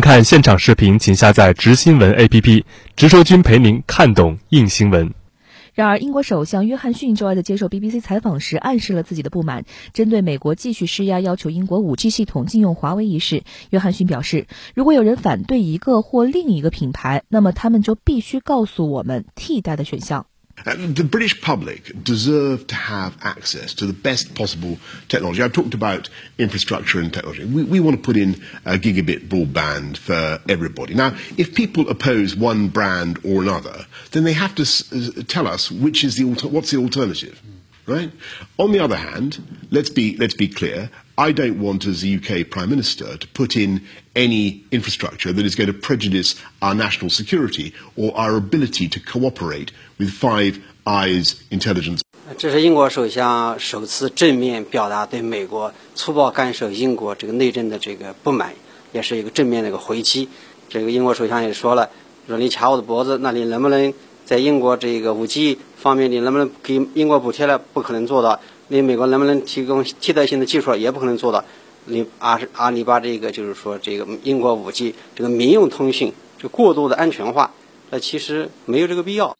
看现场视频，请下载“直新闻 ”APP，直说君陪您看懂硬新闻。然而，英国首相约翰逊周二在接受 BBC 采访时暗示了自己的不满。针对美国继续施压要求英国 5G 系统禁用华为一事，约翰逊表示，如果有人反对一个或另一个品牌，那么他们就必须告诉我们替代的选项。Uh, the British public deserve to have access to the best possible technology. I've talked about infrastructure and technology. We, we want to put in a gigabit broadband for everybody. Now, if people oppose one brand or another, then they have to s- tell us which is the what's the alternative, right? On the other hand, let's be let's be clear. I don't want, as the UK Prime Minister, to put in any infrastructure that is going to prejudice our national security or our ability to cooperate with Five Eyes intelligence. 这是英国首相首次正面表达对美国粗暴干涉英国这个内政的这个不满，也是一个正面的一个回击。这个英国首相也说了，说你卡我的脖子，那你能不能 在英国这个五 G 方面，你能不能给英国补贴了？不可能做到。你美国能不能提供替代性的技术？也不可能做到。你阿阿里巴这个就是说，这个英国五 G 这个民用通讯，就过度的安全化，那其实没有这个必要。